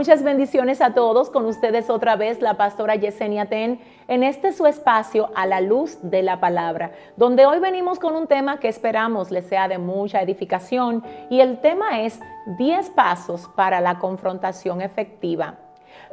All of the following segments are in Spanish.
muchas bendiciones a todos. Con ustedes otra vez la pastora Yesenia Ten en este su espacio a la luz de la palabra, donde hoy venimos con un tema que esperamos les sea de mucha edificación y el tema es 10 pasos para la confrontación efectiva.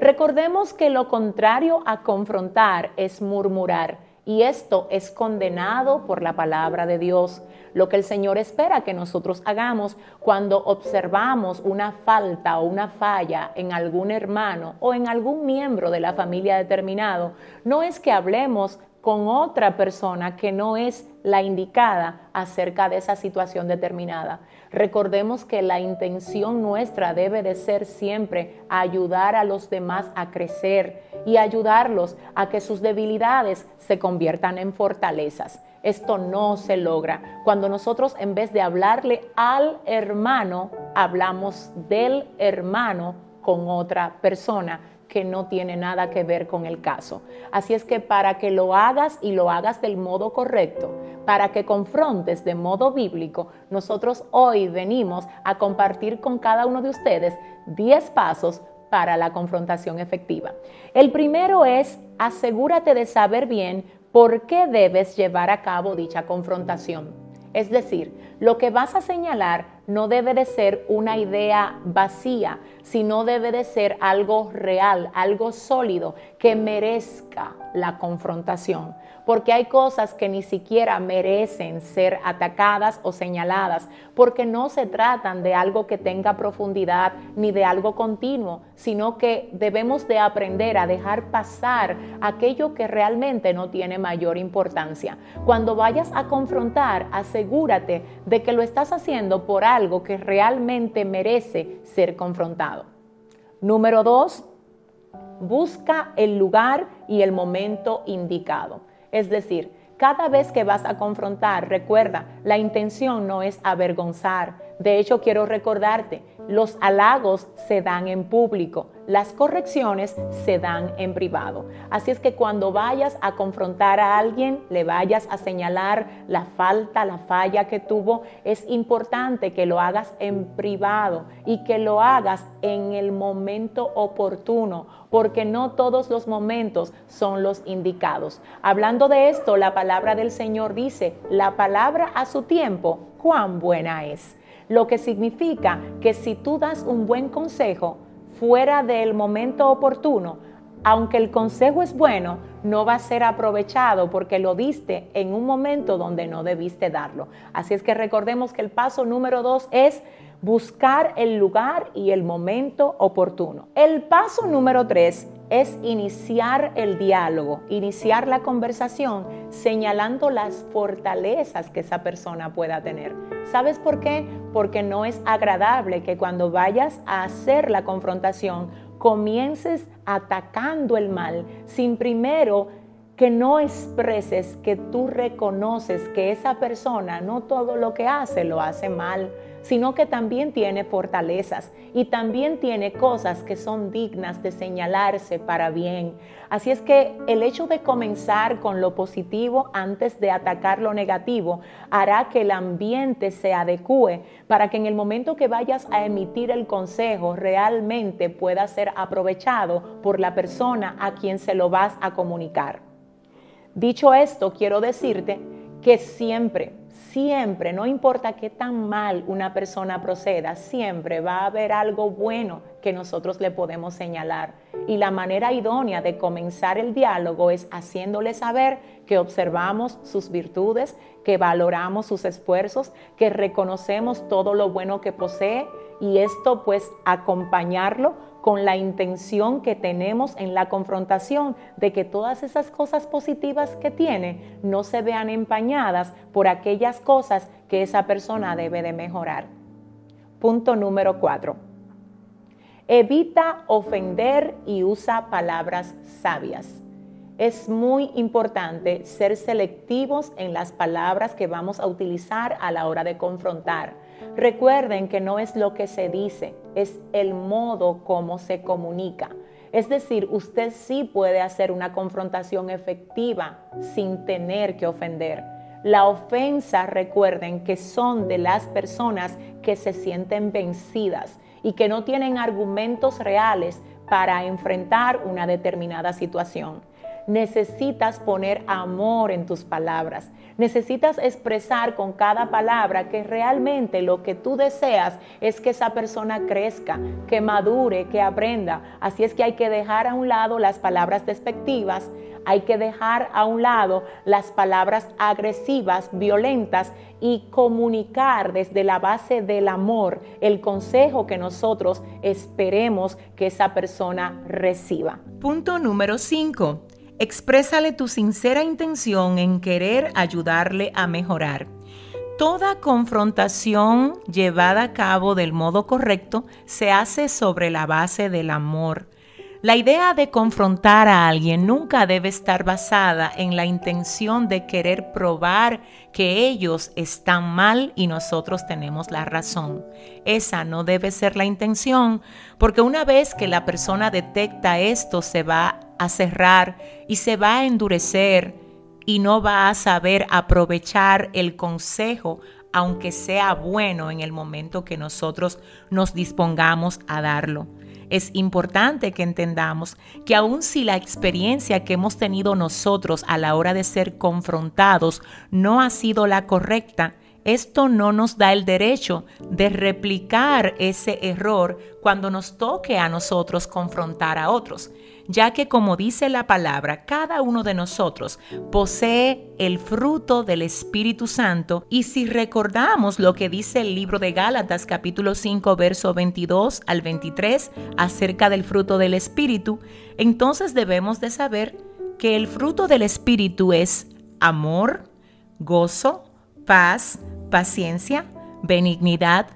Recordemos que lo contrario a confrontar es murmurar y esto es condenado por la palabra de Dios. Lo que el Señor espera que nosotros hagamos cuando observamos una falta o una falla en algún hermano o en algún miembro de la familia determinado, no es que hablemos con otra persona que no es la indicada acerca de esa situación determinada. Recordemos que la intención nuestra debe de ser siempre ayudar a los demás a crecer y ayudarlos a que sus debilidades se conviertan en fortalezas. Esto no se logra cuando nosotros en vez de hablarle al hermano, hablamos del hermano con otra persona que no tiene nada que ver con el caso. Así es que para que lo hagas y lo hagas del modo correcto, para que confrontes de modo bíblico, nosotros hoy venimos a compartir con cada uno de ustedes 10 pasos para la confrontación efectiva. El primero es asegúrate de saber bien por qué debes llevar a cabo dicha confrontación. Es decir, lo que vas a señalar no debe de ser una idea vacía, sino debe de ser algo real, algo sólido que merezca la confrontación. Porque hay cosas que ni siquiera merecen ser atacadas o señaladas, porque no se tratan de algo que tenga profundidad ni de algo continuo, sino que debemos de aprender a dejar pasar aquello que realmente no tiene mayor importancia. Cuando vayas a confrontar, asegúrate de que lo estás haciendo por algo algo que realmente merece ser confrontado. Número dos, busca el lugar y el momento indicado. Es decir, cada vez que vas a confrontar, recuerda, la intención no es avergonzar. De hecho, quiero recordarte, los halagos se dan en público, las correcciones se dan en privado. Así es que cuando vayas a confrontar a alguien, le vayas a señalar la falta, la falla que tuvo, es importante que lo hagas en privado y que lo hagas en el momento oportuno, porque no todos los momentos son los indicados. Hablando de esto, la palabra del Señor dice, la palabra a su tiempo, cuán buena es. Lo que significa que si tú das un buen consejo, fuera del momento oportuno, aunque el consejo es bueno, no va a ser aprovechado porque lo diste en un momento donde no debiste darlo. Así es que recordemos que el paso número dos es buscar el lugar y el momento oportuno. El paso número tres es iniciar el diálogo, iniciar la conversación señalando las fortalezas que esa persona pueda tener. ¿Sabes por qué? Porque no es agradable que cuando vayas a hacer la confrontación comiences atacando el mal sin primero que no expreses que tú reconoces que esa persona no todo lo que hace lo hace mal, sino que también tiene fortalezas y también tiene cosas que son dignas de señalarse para bien. Así es que el hecho de comenzar con lo positivo antes de atacar lo negativo hará que el ambiente se adecue para que en el momento que vayas a emitir el consejo realmente pueda ser aprovechado por la persona a quien se lo vas a comunicar. Dicho esto, quiero decirte que siempre, siempre, no importa qué tan mal una persona proceda, siempre va a haber algo bueno que nosotros le podemos señalar. Y la manera idónea de comenzar el diálogo es haciéndole saber que observamos sus virtudes, que valoramos sus esfuerzos, que reconocemos todo lo bueno que posee y esto pues acompañarlo con la intención que tenemos en la confrontación de que todas esas cosas positivas que tiene no se vean empañadas por aquellas cosas que esa persona debe de mejorar. Punto número cuatro. Evita ofender y usa palabras sabias. Es muy importante ser selectivos en las palabras que vamos a utilizar a la hora de confrontar Recuerden que no es lo que se dice, es el modo como se comunica. Es decir, usted sí puede hacer una confrontación efectiva sin tener que ofender. La ofensa, recuerden que son de las personas que se sienten vencidas y que no tienen argumentos reales para enfrentar una determinada situación. Necesitas poner amor en tus palabras. Necesitas expresar con cada palabra que realmente lo que tú deseas es que esa persona crezca, que madure, que aprenda. Así es que hay que dejar a un lado las palabras despectivas, hay que dejar a un lado las palabras agresivas, violentas y comunicar desde la base del amor el consejo que nosotros esperemos que esa persona reciba. Punto número 5. Exprésale tu sincera intención en querer ayudarle a mejorar. Toda confrontación llevada a cabo del modo correcto se hace sobre la base del amor. La idea de confrontar a alguien nunca debe estar basada en la intención de querer probar que ellos están mal y nosotros tenemos la razón. Esa no debe ser la intención, porque una vez que la persona detecta esto se va a cerrar y se va a endurecer y no va a saber aprovechar el consejo aunque sea bueno en el momento que nosotros nos dispongamos a darlo. Es importante que entendamos que aun si la experiencia que hemos tenido nosotros a la hora de ser confrontados no ha sido la correcta, esto no nos da el derecho de replicar ese error cuando nos toque a nosotros confrontar a otros ya que como dice la palabra, cada uno de nosotros posee el fruto del Espíritu Santo. Y si recordamos lo que dice el libro de Gálatas capítulo 5 verso 22 al 23 acerca del fruto del Espíritu, entonces debemos de saber que el fruto del Espíritu es amor, gozo, paz, paciencia, benignidad,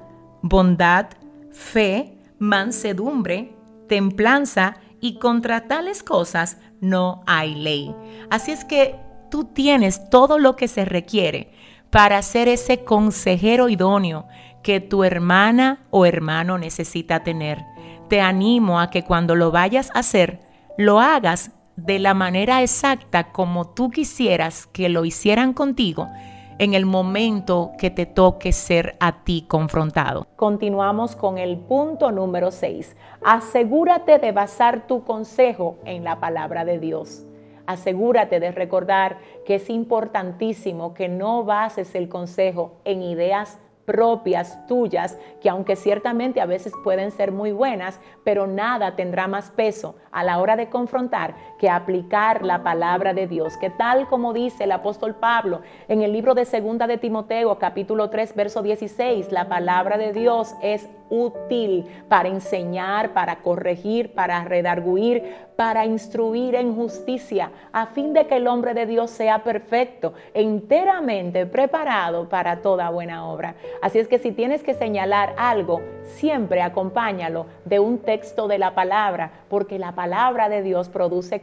bondad, fe, mansedumbre, templanza y contra tales cosas no hay ley. Así es que tú tienes todo lo que se requiere para ser ese consejero idóneo que tu hermana o hermano necesita tener. Te animo a que cuando lo vayas a hacer, lo hagas de la manera exacta como tú quisieras que lo hicieran contigo en el momento que te toque ser a ti confrontado. Continuamos con el punto número 6. Asegúrate de basar tu consejo en la palabra de Dios. Asegúrate de recordar que es importantísimo que no bases el consejo en ideas propias tuyas, que aunque ciertamente a veces pueden ser muy buenas, pero nada tendrá más peso a la hora de confrontar que aplicar la palabra de Dios, que tal como dice el apóstol Pablo en el libro de Segunda de Timoteo, capítulo 3, verso 16, la palabra de Dios es útil para enseñar, para corregir, para redarguir, para instruir en justicia, a fin de que el hombre de Dios sea perfecto, enteramente preparado para toda buena obra. Así es que si tienes que señalar algo, siempre acompáñalo de un texto de la palabra, porque la palabra de Dios produce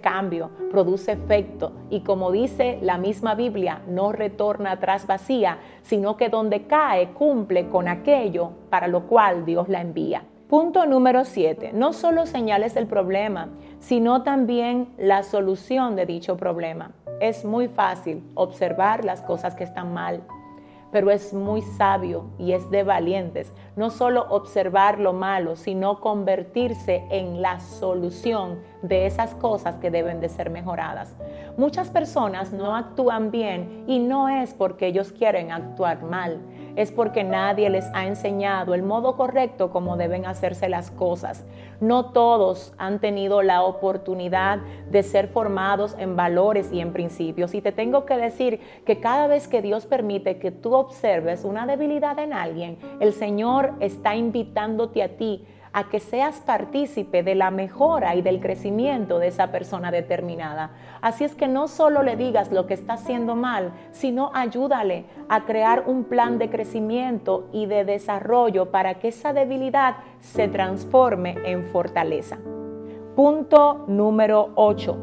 produce efecto, y como dice la misma Biblia, no retorna atrás vacía, sino que donde cae cumple con aquello para lo cual Dios la envía. Punto número 7. No solo señales el problema, sino también la solución de dicho problema. Es muy fácil observar las cosas que están mal, pero es muy sabio y es de valientes no solo observar lo malo, sino convertirse en la solución de esas cosas que deben de ser mejoradas. Muchas personas no actúan bien y no es porque ellos quieren actuar mal, es porque nadie les ha enseñado el modo correcto como deben hacerse las cosas. No todos han tenido la oportunidad de ser formados en valores y en principios. Y te tengo que decir que cada vez que Dios permite que tú observes una debilidad en alguien, el Señor está invitándote a ti a que seas partícipe de la mejora y del crecimiento de esa persona determinada. Así es que no solo le digas lo que está haciendo mal, sino ayúdale a crear un plan de crecimiento y de desarrollo para que esa debilidad se transforme en fortaleza. Punto número 8.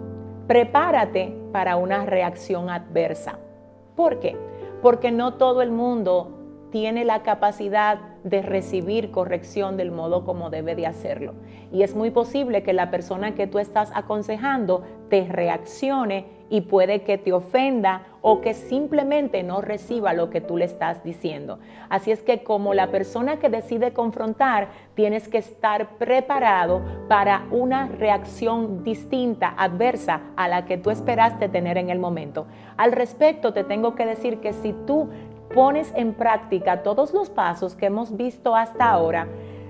Prepárate para una reacción adversa. ¿Por qué? Porque no todo el mundo tiene la capacidad de recibir corrección del modo como debe de hacerlo. Y es muy posible que la persona que tú estás aconsejando te reaccione y puede que te ofenda o que simplemente no reciba lo que tú le estás diciendo. Así es que como la persona que decide confrontar, tienes que estar preparado para una reacción distinta, adversa a la que tú esperaste tener en el momento. Al respecto, te tengo que decir que si tú pones en práctica todos los pasos que hemos visto hasta ahora,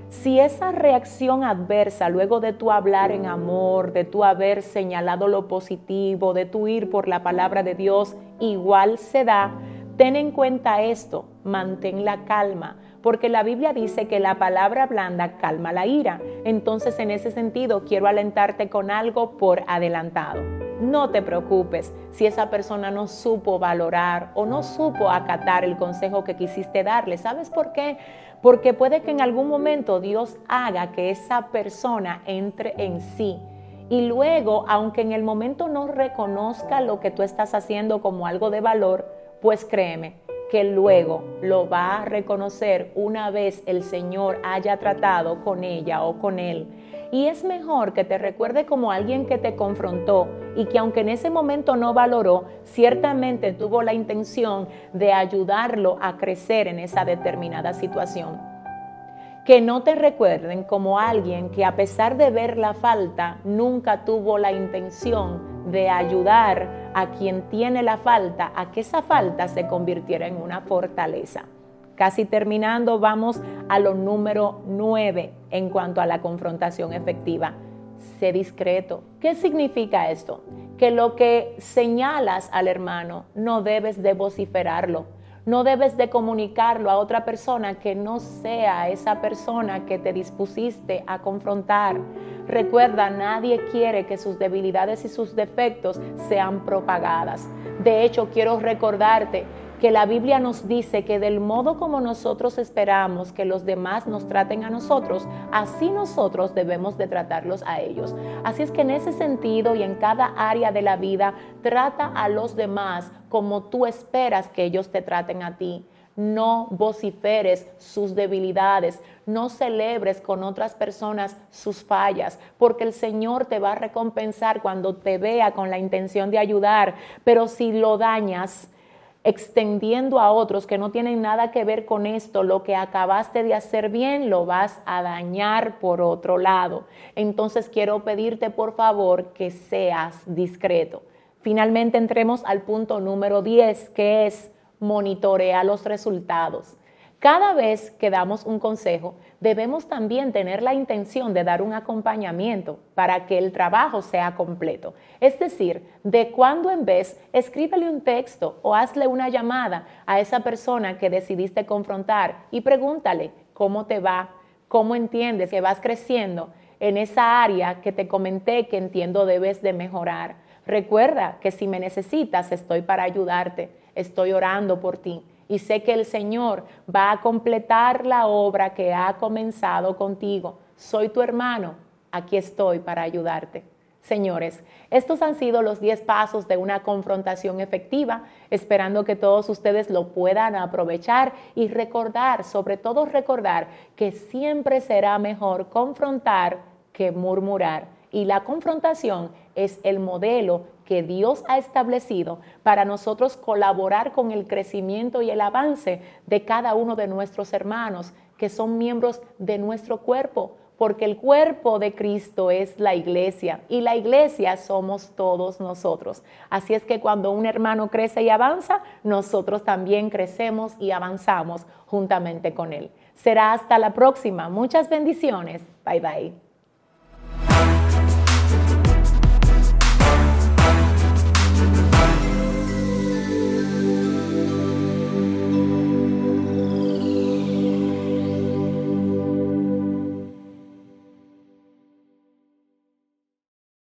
si esa reacción adversa, luego de tu hablar en amor, de tu haber señalado lo positivo, de tu ir por la palabra de Dios, igual se da, ten en cuenta esto, mantén la calma, porque la Biblia dice que la palabra blanda calma la ira. Entonces, en ese sentido, quiero alentarte con algo por adelantado. No te preocupes si esa persona no supo valorar o no supo acatar el consejo que quisiste darle. ¿Sabes por qué? Porque puede que en algún momento Dios haga que esa persona entre en sí. Y luego, aunque en el momento no reconozca lo que tú estás haciendo como algo de valor, pues créeme que luego lo va a reconocer una vez el Señor haya tratado con ella o con él. Y es mejor que te recuerde como alguien que te confrontó y que aunque en ese momento no valoró, ciertamente tuvo la intención de ayudarlo a crecer en esa determinada situación. Que no te recuerden como alguien que a pesar de ver la falta, nunca tuvo la intención de ayudar a quien tiene la falta a que esa falta se convirtiera en una fortaleza. Casi terminando, vamos a lo número 9 en cuanto a la confrontación efectiva. Sé discreto. ¿Qué significa esto? Que lo que señalas al hermano no debes de vociferarlo, no debes de comunicarlo a otra persona que no sea esa persona que te dispusiste a confrontar. Recuerda, nadie quiere que sus debilidades y sus defectos sean propagadas. De hecho, quiero recordarte que la Biblia nos dice que del modo como nosotros esperamos que los demás nos traten a nosotros, así nosotros debemos de tratarlos a ellos. Así es que en ese sentido y en cada área de la vida, trata a los demás como tú esperas que ellos te traten a ti. No vociferes sus debilidades, no celebres con otras personas sus fallas, porque el Señor te va a recompensar cuando te vea con la intención de ayudar, pero si lo dañas, extendiendo a otros que no tienen nada que ver con esto, lo que acabaste de hacer bien lo vas a dañar por otro lado. Entonces quiero pedirte por favor que seas discreto. Finalmente entremos al punto número 10, que es monitorea los resultados. Cada vez que damos un consejo, debemos también tener la intención de dar un acompañamiento para que el trabajo sea completo. Es decir, de cuando en vez, escríbele un texto o hazle una llamada a esa persona que decidiste confrontar y pregúntale cómo te va, cómo entiendes que vas creciendo en esa área que te comenté que entiendo debes de mejorar. Recuerda que si me necesitas, estoy para ayudarte, estoy orando por ti y sé que el Señor va a completar la obra que ha comenzado contigo. Soy tu hermano, aquí estoy para ayudarte. Señores, estos han sido los 10 pasos de una confrontación efectiva, esperando que todos ustedes lo puedan aprovechar y recordar, sobre todo recordar, que siempre será mejor confrontar que murmurar. Y la confrontación es el modelo que Dios ha establecido para nosotros colaborar con el crecimiento y el avance de cada uno de nuestros hermanos que son miembros de nuestro cuerpo, porque el cuerpo de Cristo es la iglesia y la iglesia somos todos nosotros. Así es que cuando un hermano crece y avanza, nosotros también crecemos y avanzamos juntamente con él. Será hasta la próxima. Muchas bendiciones. Bye bye.